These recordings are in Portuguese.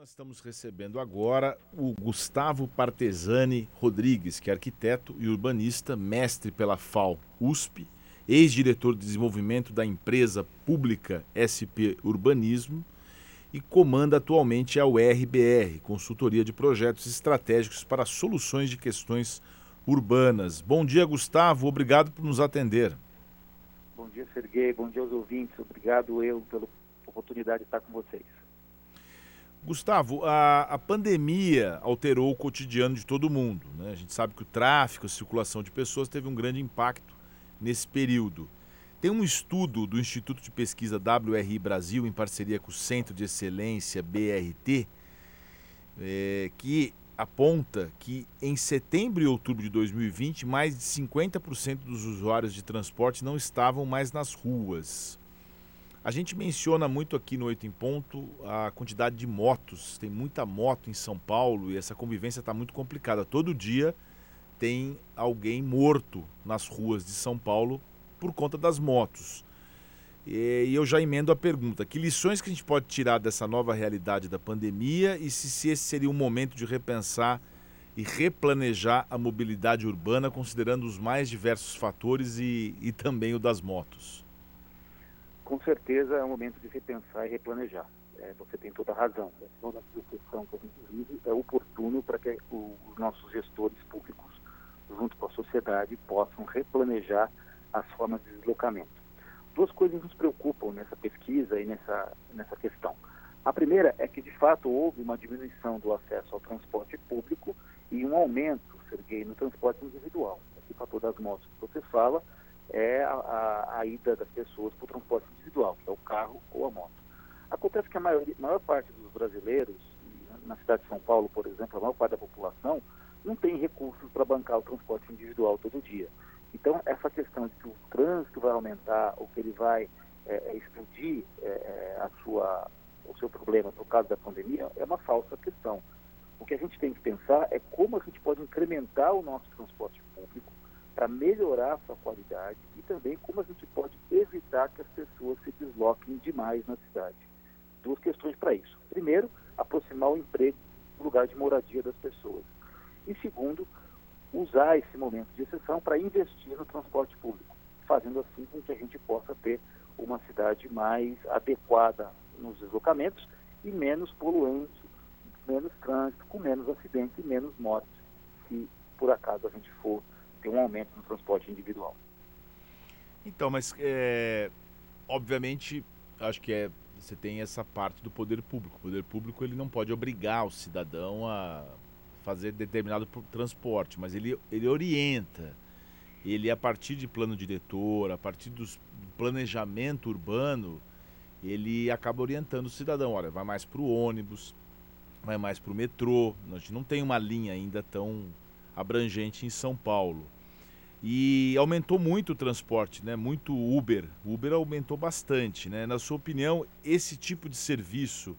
Nós estamos recebendo agora o Gustavo Partesani Rodrigues, que é arquiteto e urbanista, mestre pela FAO USP, ex-diretor de desenvolvimento da empresa pública SP Urbanismo e comanda atualmente a URBR, Consultoria de Projetos Estratégicos para Soluções de Questões Urbanas. Bom dia, Gustavo. Obrigado por nos atender. Bom dia, Serguei. Bom dia aos ouvintes. Obrigado eu pela oportunidade de estar com vocês. Gustavo, a, a, pandemia alterou o cotidiano de todo mundo. Né? A gente sabe que o tráfego, a circulação de pessoas teve um grande impacto nesse período. Tem um estudo do Instituto de Pesquisa WRI Brasil, em parceria com o Centro de Excelência BRT, é, que aponta que em setembro e outubro de 2020, mais de 50% dos usuários de transporte não estavam mais nas ruas. A gente menciona muito aqui no Oito em Ponto a quantidade de motos. Tem muita moto em São Paulo e essa convivência está muito complicada. Todo dia tem alguém morto nas ruas de São Paulo por conta das motos. E eu já emendo a pergunta: que lições que a gente pode tirar dessa nova realidade da pandemia e se, se esse seria um momento de repensar e replanejar a mobilidade urbana, considerando os mais diversos fatores e, e também o das motos? Com certeza é um momento de repensar e replanejar. É, você tem toda a razão. É, toda a discussão que a gente vive é oportuno para que o, os nossos gestores públicos, junto com a sociedade, possam replanejar as formas de deslocamento. Duas coisas nos preocupam nessa pesquisa e nessa, nessa questão. A primeira é que, de fato, houve uma diminuição do acesso ao transporte público e um aumento, Serguei, no transporte individual. Esse fator das motos que você fala é a, a, a ida das pessoas para o transporte individual, que é o carro ou a moto. Acontece que a maior, maior parte dos brasileiros, na cidade de São Paulo, por exemplo, a maior parte da população, não tem recursos para bancar o transporte individual todo dia. Então, essa questão de que o trânsito vai aumentar ou que ele vai é, é explodir é, é, a sua, o seu problema por causa da pandemia é uma falsa questão. O que a gente tem que pensar é como a gente pode incrementar o nosso transporte público para melhorar a sua qualidade e também como a gente pode evitar que as pessoas se desloquem demais na cidade. Duas questões para isso. Primeiro, aproximar o emprego do lugar de moradia das pessoas. E segundo, usar esse momento de exceção para investir no transporte público, fazendo assim com que a gente possa ter uma cidade mais adequada nos deslocamentos e menos poluente, menos trânsito, com menos acidentes e menos mortes, se por acaso a gente for ter um aumento no transporte individual. Então, mas é, obviamente, acho que é, você tem essa parte do poder público. O poder público ele não pode obrigar o cidadão a fazer determinado transporte, mas ele, ele orienta. Ele, a partir de plano diretor, a partir do planejamento urbano, ele acaba orientando o cidadão. Olha, vai mais para o ônibus, vai mais para o metrô. A gente não tem uma linha ainda tão abrangente em São Paulo. E aumentou muito o transporte, né? Muito Uber. Uber aumentou bastante, né? Na sua opinião, esse tipo de serviço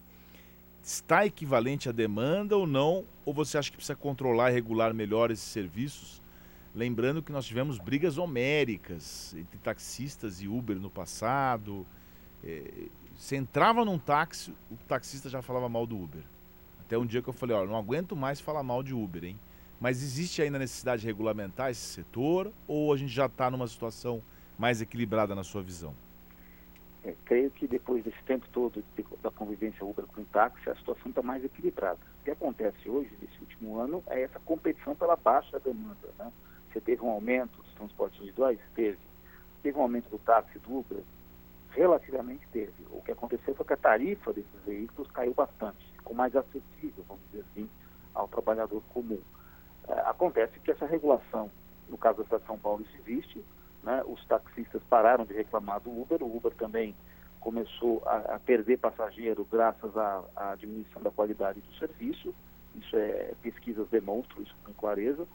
está equivalente à demanda ou não? Ou você acha que precisa controlar e regular melhor esses serviços? Lembrando que nós tivemos brigas homéricas entre taxistas e Uber no passado. É, você entrava num táxi, o taxista já falava mal do Uber. Até um dia que eu falei, ó, não aguento mais falar mal de Uber, hein? Mas existe ainda necessidade de regulamentar esse setor ou a gente já está numa situação mais equilibrada na sua visão? É, creio que depois desse tempo todo de, da convivência Uber com o táxi, a situação está mais equilibrada. O que acontece hoje, nesse último ano, é essa competição pela baixa demanda. Né? Você teve um aumento dos transportes individuais? Teve. Teve um aumento do táxi do Uber? Relativamente teve. O que aconteceu foi que a tarifa desses veículos caiu bastante, ficou mais acessível, vamos dizer assim, ao trabalhador comum. É, acontece que essa regulação, no caso da cidade de São Paulo, isso existe, né? os taxistas pararam de reclamar do Uber, o Uber também começou a, a perder passageiro graças à, à, diminuição da qualidade do serviço, isso é, pesquisas demonstram isso com clareza.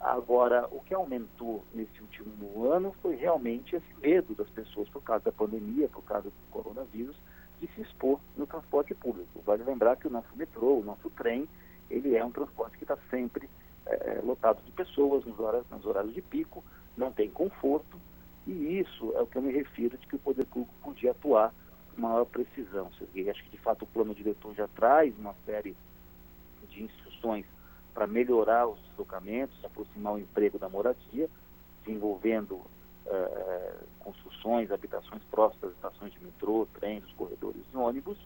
Agora, o que aumentou nesse último ano foi realmente esse medo das pessoas por causa da pandemia, por causa do coronavírus, de se expor no transporte público. Vale lembrar que o nosso metrô, o nosso trem, ele é um transporte que está sempre é, lotado de pessoas nos horários, nos horários de pico, não tem conforto, e isso é o que eu me refiro de que o poder público podia atuar maior precisão. Serguei. Acho que, de fato, o plano diretor já traz uma série de instruções para melhorar os deslocamentos, aproximar o emprego da moradia, desenvolvendo uh, construções, habitações próximas estações de metrô, trens, corredores de ônibus,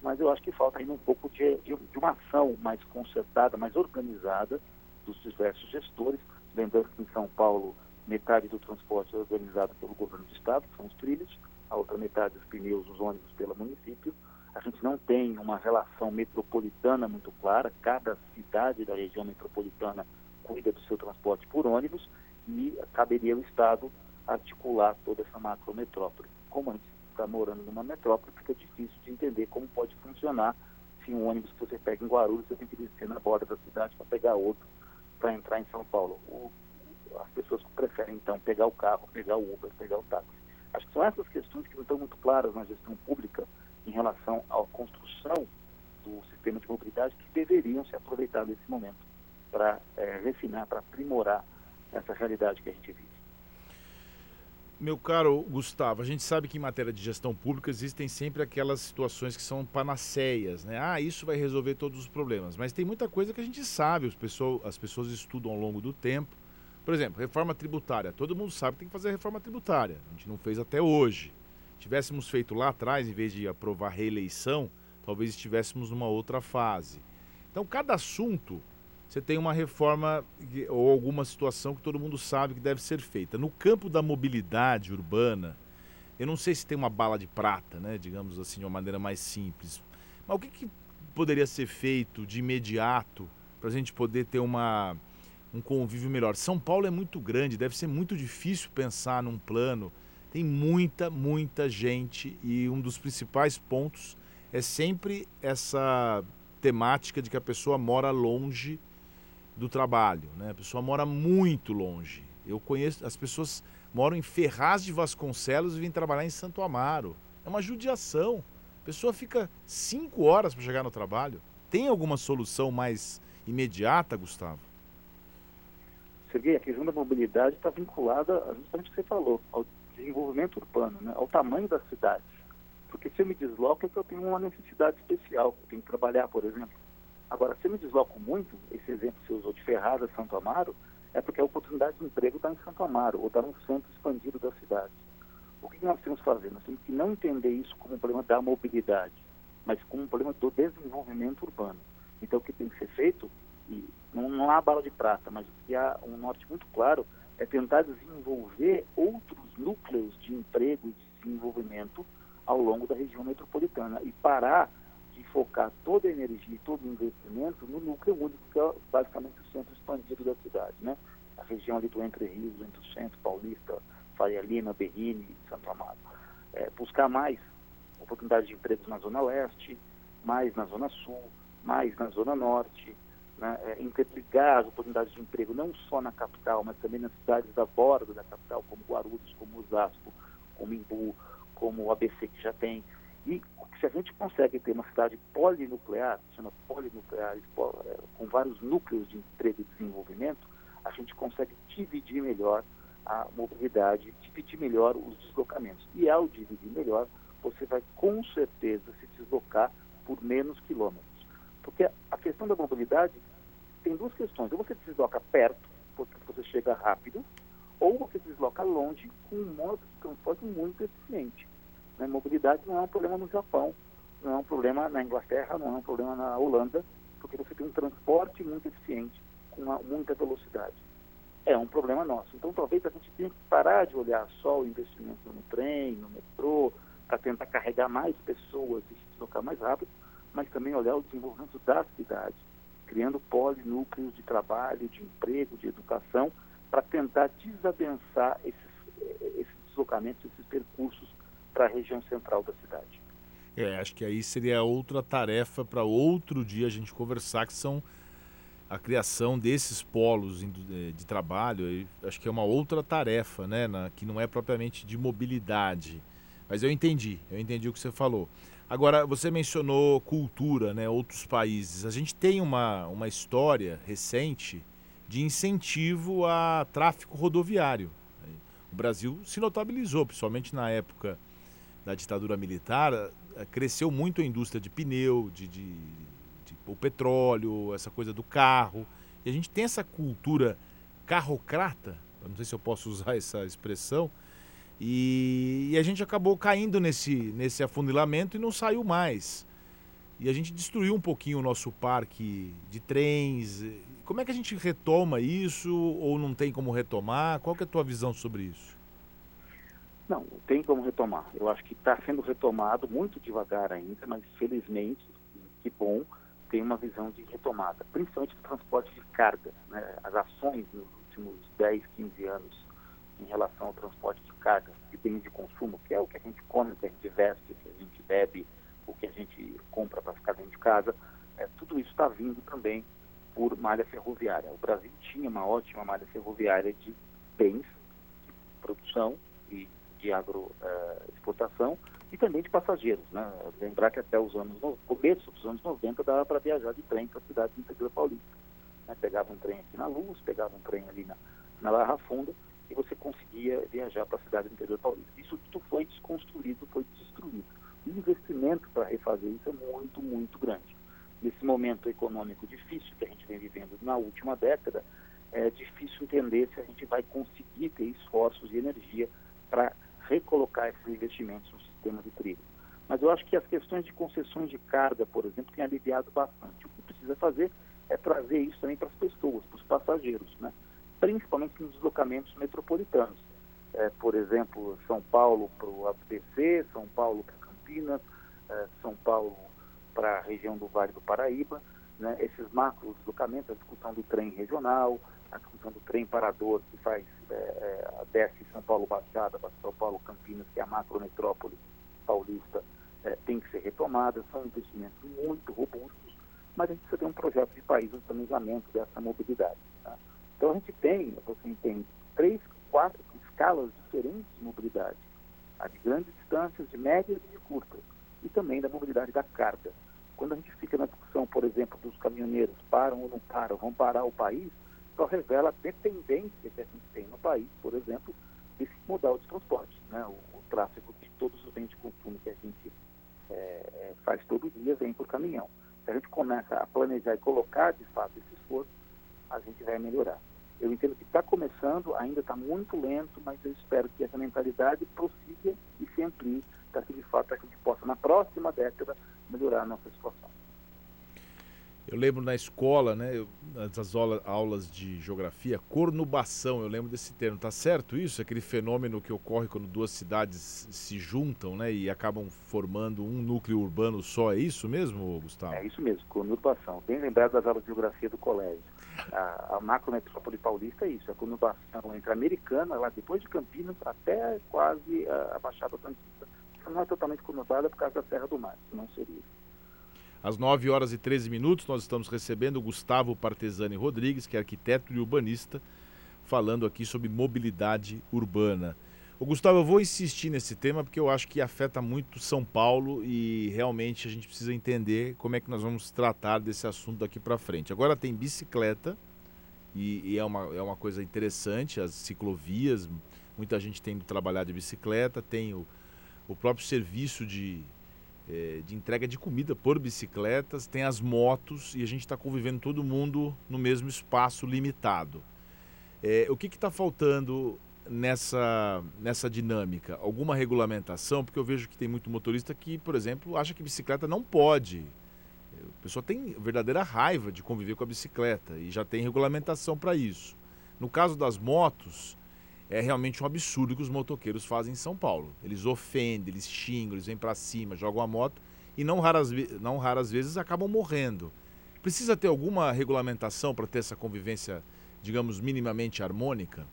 mas eu acho que falta ainda um pouco de, de, de uma ação mais concertada, mais organizada dos diversos gestores. Lembrando que em São Paulo, metade do transporte é organizado pelo governo do estado, que são os trilhos, a outra metade os pneus, os ônibus pelo município. A gente não tem uma relação metropolitana muito clara, cada cidade da região metropolitana cuida do seu transporte por ônibus e caberia ao Estado articular toda essa macrometrópole. Como a gente está morando numa metrópole, fica difícil de entender como pode funcionar se um ônibus que você pega em Guarulhos, você tem que descer na borda da cidade para pegar outro para entrar em São Paulo. O, as pessoas preferem, então, pegar o carro, pegar o Uber, pegar o táxi. Acho que são essas questões que não estão muito claras na gestão pública em relação à construção do sistema de mobilidade que deveriam ser aproveitados nesse momento para é, refinar, para aprimorar essa realidade que a gente vive. Meu caro Gustavo, a gente sabe que em matéria de gestão pública existem sempre aquelas situações que são panaceias, né? Ah, isso vai resolver todos os problemas. Mas tem muita coisa que a gente sabe, as pessoas, as pessoas estudam ao longo do tempo. Por exemplo, reforma tributária. Todo mundo sabe que tem que fazer reforma tributária. A gente não fez até hoje. Tivéssemos feito lá atrás, em vez de aprovar reeleição, talvez estivéssemos numa outra fase. Então, cada assunto você tem uma reforma ou alguma situação que todo mundo sabe que deve ser feita. No campo da mobilidade urbana, eu não sei se tem uma bala de prata, né, digamos assim, de uma maneira mais simples. Mas o que, que poderia ser feito de imediato para a gente poder ter uma, um convívio melhor? São Paulo é muito grande, deve ser muito difícil pensar num plano. Tem muita, muita gente e um dos principais pontos é sempre essa temática de que a pessoa mora longe do trabalho, né? A pessoa mora muito longe. Eu conheço, as pessoas moram em Ferraz de Vasconcelos e vêm trabalhar em Santo Amaro. É uma judiação. A pessoa fica cinco horas para chegar no trabalho. Tem alguma solução mais imediata, Gustavo? Serguei, a questão da mobilidade está vinculada justamente o que você falou, ao desenvolvimento urbano, né? ao tamanho das cidades. Porque se eu me desloco é que eu tenho uma necessidade especial, eu tenho que trabalhar, por exemplo. Agora, se eu me desloco muito, esse exemplo que você usou de Ferrada, Santo Amaro, é porque a oportunidade de emprego está em Santo Amaro, ou está no centro expandido da cidade. O que nós temos que fazer? Nós temos que não entender isso como um problema da mobilidade, mas como um problema do desenvolvimento urbano. Então, o que tem que ser feito, e não, há bala de prata, mas que há um norte muito claro, é tentar desenvolver outros núcleos de emprego e de desenvolvimento ao longo da região metropolitana e parar focar toda a energia e todo o investimento no núcleo único, que é basicamente o centro expandido da cidade, né? A região ali do Entre Rios, entre o centro, Paulista, Faria Lima, Berrini Santo Amaro. É, buscar mais oportunidades de empregos na Zona Leste, mais na Zona Sul, mais na Zona Norte, né? é, interligar as oportunidades de emprego não só na capital, mas também nas cidades da borda da capital, como Guarulhos, como Osasco, como Imbu, como o ABC que já tem. E se a gente consegue ter uma cidade polinuclear, chama polinuclear, com vários núcleos de emprego e desenvolvimento, a gente consegue dividir melhor a mobilidade, dividir melhor os deslocamentos. E ao dividir melhor, você vai com certeza se deslocar por menos quilômetros. Porque a questão da mobilidade tem duas questões. Ou você se desloca perto, porque você chega rápido, ou você se desloca longe com um modo de transporte muito eficiente. Né? Mobilidade não é um problema no Japão, não é um problema na Inglaterra, não é um problema na Holanda, porque você tem um transporte muito eficiente, com uma, muita velocidade. É um problema nosso. Então, talvez a gente tenha que parar de olhar só o investimento no trem, no metrô, para tentar carregar mais pessoas e se deslocar mais rápido, mas também olhar o desenvolvimento da cidade, criando polinúcleos de trabalho, de emprego, de educação, para tentar desadensar esses, esses deslocamentos, esses percursos para a região central da cidade. É, acho que aí seria outra tarefa para outro dia a gente conversar, que são a criação desses polos de, de trabalho. acho que é uma outra tarefa, né, na, que não é propriamente de mobilidade. Mas eu entendi, eu entendi o que você falou. Agora, você mencionou cultura, né, outros países. A gente tem uma, uma história recente de incentivo a tráfego rodoviário. O Brasil se notabilizou, principalmente na época da ditadura militar, eh, cresceu muito a indústria de pneu, de, de, de, o petróleo, essa coisa do carro. E a gente tem essa cultura carrocrata, não sei se eu posso usar essa expressão, e, e, a gente acabou caindo nesse, nesse afunilamento e não saiu mais. E a gente destruiu um pouquinho o nosso parque de trens. Como é que a gente retoma isso ou não tem como retomar? Qual que é a tua visão sobre isso? Não, tem como retomar. Eu acho que está sendo retomado muito devagar ainda, mas felizmente, que bom, tem uma visão de retomada, principalmente do transporte de carga. Né? As ações nos últimos 10, 15 anos em relação ao transporte de carga, de bens de consumo, que é o que a gente come, o que a gente veste, o que a gente bebe, o que a gente compra para ficar dentro de casa, é, tudo isso está vindo também por malha ferroviária. O Brasil tinha uma ótima malha ferroviária de bens, de produção de agroexportação uh, e também de passageiros. Né? Lembrar que até os anos, no começo dos anos 90 dava para viajar de trem para a cidade de interior paulista. Né? Pegava um trem aqui na Luz, pegava um trem ali na, na Barra Funda e você conseguia viajar para a cidade do interior paulista. Isso tudo foi desconstruído, foi destruído. O investimento para refazer isso é muito, muito grande. Nesse momento econômico difícil que a gente vem vivendo na última década, é difícil entender se a gente vai conseguir ter esforços e energia para recolocar esses investimentos no sistema de trilho. Mas eu acho que as questões de concessões de carga, por exemplo, têm aliviado bastante. O que precisa fazer é trazer isso também para as pessoas, para os passageiros, né? principalmente nos deslocamentos metropolitanos. É, por exemplo, São Paulo para o ABC, São Paulo para Campinas, é, São Paulo para a região do Vale do Paraíba. Né? Esses macro deslocamentos, a discussão do trem regional, a discussão do trem parador que faz é, é, desce São Paulo Baixada São Paulo Campinas, que é a macrometrópole paulista, é, tem que ser retomada. São investimentos muito robustos, mas a gente precisa ter um projeto de país de planejamento dessa mobilidade. Tá? Então a gente tem, você tem três, quatro escalas diferentes de mobilidade. A de grandes distâncias, de médias e de curtas. E também da mobilidade da carga. Quando a gente fica na discussão, por exemplo, dos caminhoneiros param ou não param, vão parar o país, só revela a dependência que a gente tem no país, por exemplo, desse modal de transporte. Né? O, o tráfego de todos os bens de consumo que a gente é, é, faz todo dia vem por caminhão. Se a gente começa a planejar e colocar de fato esse esforço, a gente vai melhorar. Eu entendo que está começando, ainda está muito lento, mas eu espero que essa mentalidade prossiga e se amplie para que de fato a gente possa, na próxima década, melhorar a nossa situação. Eu lembro na escola, né, nas aulas de geografia, cornubação, eu lembro desse termo. Tá certo isso? Aquele fenômeno que ocorre quando duas cidades se juntam, né, e acabam formando um núcleo urbano só. É isso mesmo, Gustavo? É isso mesmo, cornubação. Bem lembrado das aulas de geografia do colégio. A, a macrometrópole paulista é isso, a conurbação entre a americana, lá depois de Campinas, até quase a, a Baixada Santista. Não é totalmente conurbada por causa da Serra do Mar, não seria. Às 9 horas e 13 minutos, nós estamos recebendo o Gustavo Partesani Rodrigues, que é arquiteto e urbanista, falando aqui sobre mobilidade urbana. O Gustavo, eu vou insistir nesse tema porque eu acho que afeta muito São Paulo e realmente a gente precisa entender como é que nós vamos tratar desse assunto daqui para frente. Agora tem bicicleta e, e, é, uma, é uma coisa interessante, as ciclovias, muita gente tem de trabalhar de bicicleta, tem o, o próprio serviço de, é, de entrega de comida por bicicletas, tem as motos e a gente está convivendo todo mundo no mesmo espaço limitado. É, o que está faltando nessa, nessa dinâmica? Alguma regulamentação? Porque eu vejo que tem muito motorista que, por exemplo, acha que bicicleta não pode. A pessoa tem verdadeira raiva de conviver com a bicicleta e já tem regulamentação para isso. No caso das motos, é realmente um absurdo que os motoqueiros fazem em São Paulo. Eles ofendem, eles xingam, eles vêm para cima, jogam a moto e não raras, não raras vezes acabam morrendo. Precisa ter alguma regulamentação para ter essa convivência, digamos, minimamente harmônica?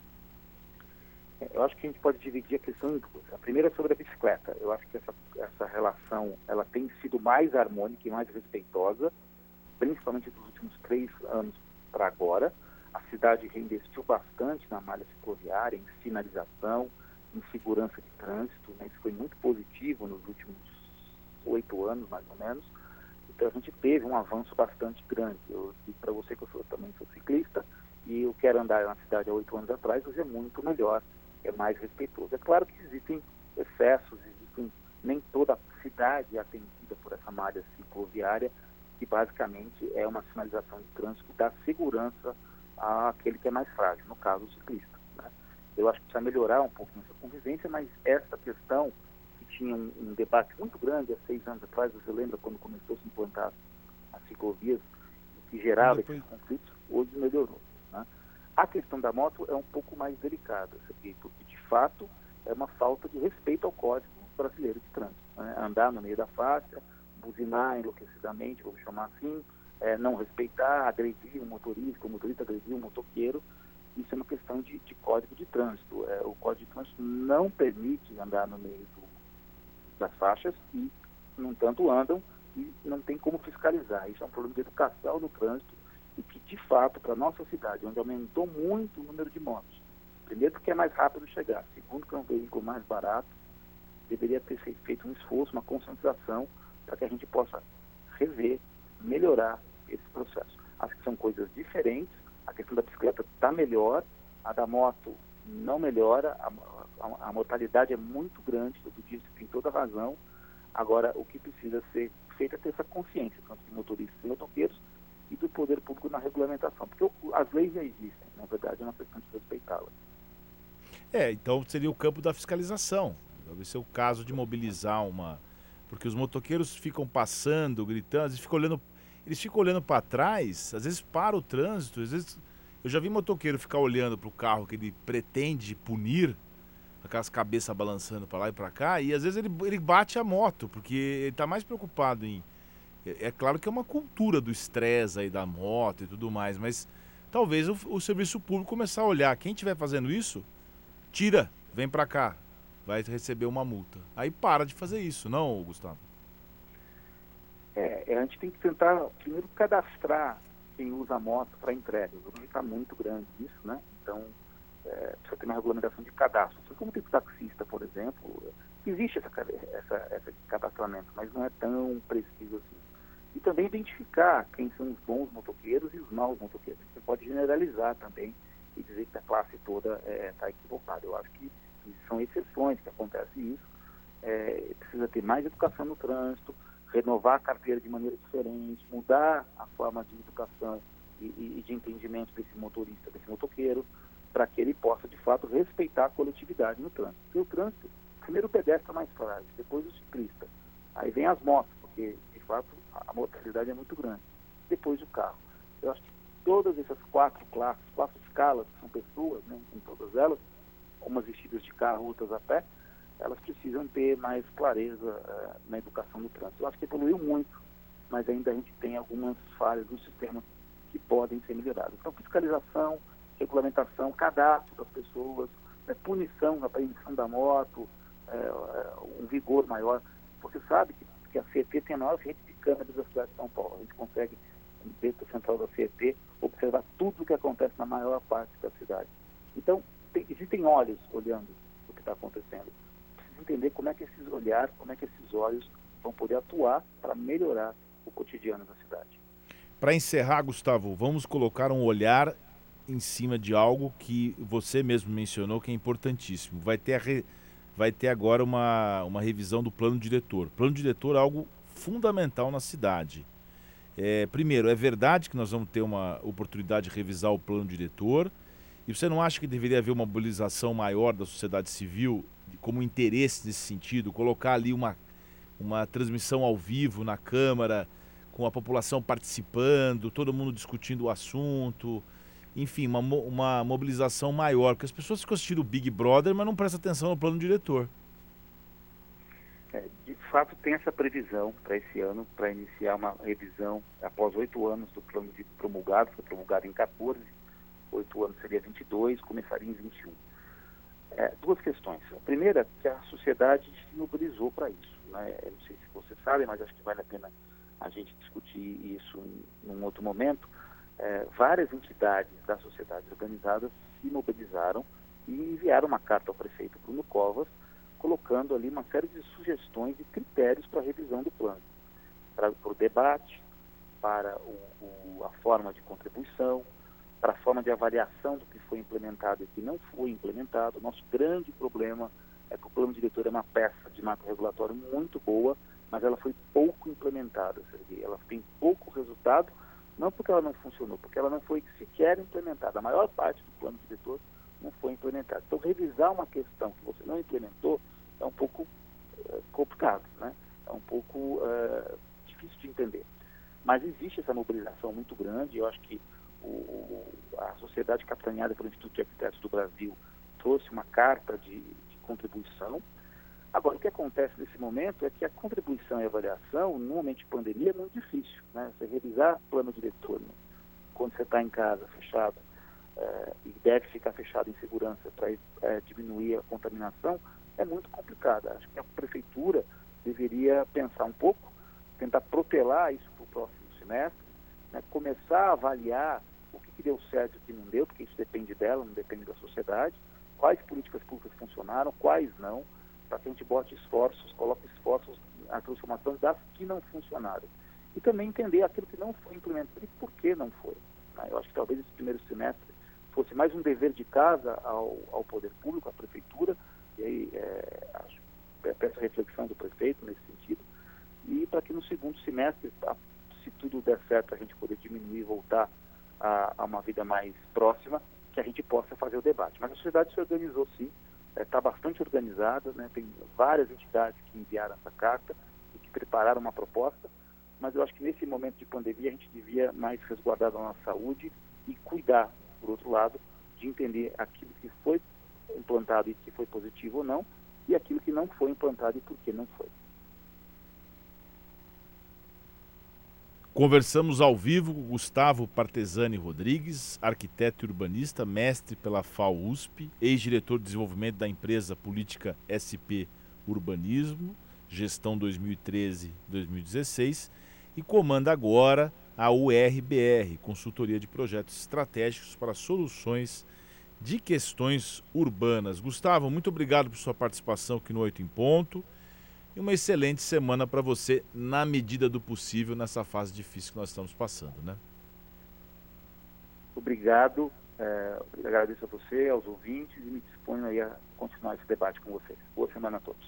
Eu acho que a gente pode dividir a questão em duas. A primeira é sobre a bicicleta. Eu acho que essa, essa relação ela tem sido mais harmônica e mais respeitosa, principalmente dos últimos três anos para agora. A cidade reinvestiu bastante na malha cicloviária, em sinalização, em segurança de trânsito. Né? Isso foi muito positivo nos últimos oito anos, mais ou menos. Então a gente teve um avanço bastante grande. Eu digo para você que eu sou, também sou ciclista e eu quero andar na cidade há oito anos atrás, hoje é muito melhor, é mais respeitoso. É claro que existem excessos, existem nem toda a cidade é atendida por essa malha cicloviária, que basicamente é uma sinalização de trânsito dá segurança àquele que é mais frágil, no caso o ciclista. Né? Eu acho que precisa melhorar um pouco essa convivência, mas essa questão que tinha um, um, debate muito grande há seis anos atrás, você lembra quando começou a se implantar as ciclovias, que gerava Depois... esses conflitos, hoje melhorou. Né? A questão da moto é um pouco mais delicada, porque de fato é uma falta de respeito ao código brasileiro de trânsito. Né? Andar no meio da faixa, buzinar enlouquecidamente, vou chamar assim, é, não respeitar, agredir um motorista, o motorista agredir um motoqueiro, isso é uma questão de, de código de trânsito. É, o código de trânsito não permite andar no meio do, das faixas e, no entanto, andam e não tem como fiscalizar. Isso é um problema de educação no trânsito e que, de fato, para a nossa cidade, onde aumentou muito o número de motos, primeiro porque é mais rápido chegar, segundo que é um veículo mais barato, deveria ter feito um esforço, uma concentração para que a gente possa rever, melhorar esse processo. Acho que são coisas diferentes, a questão da bicicleta está melhor, a da moto não melhora, a, a, a mortalidade é muito grande, dia você tem toda razão. Agora, o que precisa ser feito é ter essa consciência, tanto de motoristas e motoqueiros, e do poder público na regulamentação, porque as leis já existem, na verdade é uma questão de respeitá-las. É, então seria o campo da fiscalização. Deve ser o caso de mobilizar uma. Porque os motoqueiros ficam passando, gritando, eles ficam olhando, eles ficam olhando para trás, às vezes para o trânsito, às vezes. Eu já vi motoqueiro ficar olhando para o carro que ele pretende punir, aquelas cabeças balançando para lá e para cá, e às vezes ele, ele bate a moto, porque ele está mais preocupado em é, é claro que é uma cultura do estresse aí da moto e tudo mais, mas talvez o, o serviço público começar a olhar, quem estiver fazendo isso, tira, vem para cá, vai receber uma multa. Aí para de fazer isso, não, Gustavo? É, a gente tem que tentar primeiro cadastrar quem usa a moto para entrega. O volume está muito grande isso, né? Então, é, precisa ter uma regulamentação de cadastro. Assim como tem taxista, por exemplo, existe essa, essa, esse cadastramento, mas não é tão preciso assim e também identificar quem são os bons motoqueiros e os maus motoqueiros. Você pode generalizar também e dizer que a classe toda está é, tá equivocada. Eu acho que, são exceções que acontece isso. É, precisa ter mais educação no trânsito, renovar a carteira de maneira diferente, mudar a forma de educação e, e de entendimento desse motorista, desse motoqueiro, para que ele possa, de fato, respeitar a coletividade no trânsito. Porque o trânsito, primeiro o pedestre é mais frágil, depois o ciclista. Aí vem as motos, porque, de fato, a mortalidade é muito grande. Depois o carro. Eu acho que todas essas quatro classes, quatro escalas, que são pessoas, né, em todas elas, umas vestidas de carro, outras a pé, elas precisam ter mais clareza uh, na educação do trânsito. Eu acho que evoluiu muito, mas ainda a gente tem algumas falhas no sistema que podem ser melhoradas. Então, fiscalização, regulamentação, cadastro das pessoas, né, punição apreensão da moto, uh, um vigor maior. Você sabe que, que a CET tem a maior rede câmeras da cidade de São Paulo. A gente consegue, dentro da central da CET, observar tudo o que acontece na maior parte da cidade. Então, tem, existem olhos olhando o que está acontecendo. Entender como é que esses olhares, como é que esses olhos vão poder atuar para melhorar o cotidiano da cidade. Para encerrar, Gustavo, vamos colocar um olhar em cima de algo que você mesmo mencionou que é importantíssimo. Vai ter, re... vai ter agora uma, uma revisão do plano diretor. Plano diretor é algo fundamental na cidade. É, primeiro, é verdade que nós vamos ter uma oportunidade de revisar o plano diretor. E você não acha que deveria haver uma mobilização maior da sociedade civil como interesse nesse sentido? Colocar ali uma, uma transmissão ao vivo na Câmara, com a população participando, todo mundo discutindo o assunto. Enfim, uma, uma mobilização maior. Porque as pessoas ficam assistindo o Big Brother, mas não prestam atenção no plano diretor. É, de fato, tem essa previsão para esse ano, para iniciar uma revisão após oito anos do plano promulgado, foi promulgado em 14, oito anos seria 22, começaria em 21. É, duas questões. A primeira, que a sociedade se mobilizou para isso. Né? Eu não sei se você sabe, mas acho que vale a pena a gente discutir isso em, em um outro momento. É, várias entidades da sociedade organizada se mobilizaram e enviaram uma carta ao prefeito Bruno Covas colocando ali uma série de sugestões e critérios para a revisão do plano, para, para o debate, para o, o, a forma de contribuição, para a forma de avaliação do que foi implementado e que não foi implementado. Nosso grande problema é que o plano diretor é uma peça de macro regulatório muito boa, mas ela foi pouco implementada. Ela tem pouco resultado, não porque ela não funcionou, porque ela não foi sequer implementada. A maior parte do plano diretor não foi implementada. Então, revisar uma questão que você não implementou é um pouco é, complicado, né? É um pouco é, difícil de entender. Mas existe essa mobilização muito grande. Eu acho que o, a sociedade capitaneada pelo Instituto de Arquitetos do Brasil trouxe uma carta de, de contribuição Agora, o que acontece nesse momento é que a contribuição e avaliação, no momento de pandemia, é muito difícil. Né? Você revisar plano diretor né? quando você está em casa, fechado, é, e deve ficar fechado em segurança para é, diminuir a contaminação, é muito complicado. Acho que a prefeitura deveria pensar um pouco, tentar protelar isso para o próximo semestre, né? começar a avaliar que, deu certo e o que não deu, porque isso depende dela, não depende da sociedade, quais políticas públicas funcionaram, quais não para que a gente bote esforços, coloque esforços na transformação das que não funcionaram. E também entender aquilo que não foi implementado e por que não foi. Né? Eu acho que talvez esse primeiro semestre fosse mais um dever de casa ao, ao poder público, à prefeitura, e aí é, acho, peço reflexão do prefeito nesse sentido, e para que no segundo semestre, se tudo der certo, a gente poder diminuir e voltar a, a uma vida mais próxima, que a gente possa fazer o debate. Mas a sociedade se organizou sim, está é, bastante organizada, né? tem várias entidades que enviaram essa carta e que prepararam uma proposta, mas eu acho que nesse momento de pandemia a gente devia mais resguardar a nossa saúde e cuidar, por outro lado, de entender aquilo que foi implantado e que foi positivo ou não, e aquilo que não foi implantado e por que não foi. Conversamos ao vivo com Gustavo Partesani Rodrigues, arquiteto e urbanista, mestre pela FAUSP, ex-diretor de desenvolvimento da empresa política SP Urbanismo, gestão 2013-2016, e comanda agora a URBR, Consultoria de Projetos Estratégicos para Soluções de Questões Urbanas. Gustavo, muito obrigado por sua participação aqui no Oito em Ponto e uma excelente semana para você, na medida do possível, nessa fase difícil que nós estamos passando, né? Obrigado, é, agradeço a você, aos ouvintes e me disponho aí a continuar esse debate com vocês. Boa semana a todos.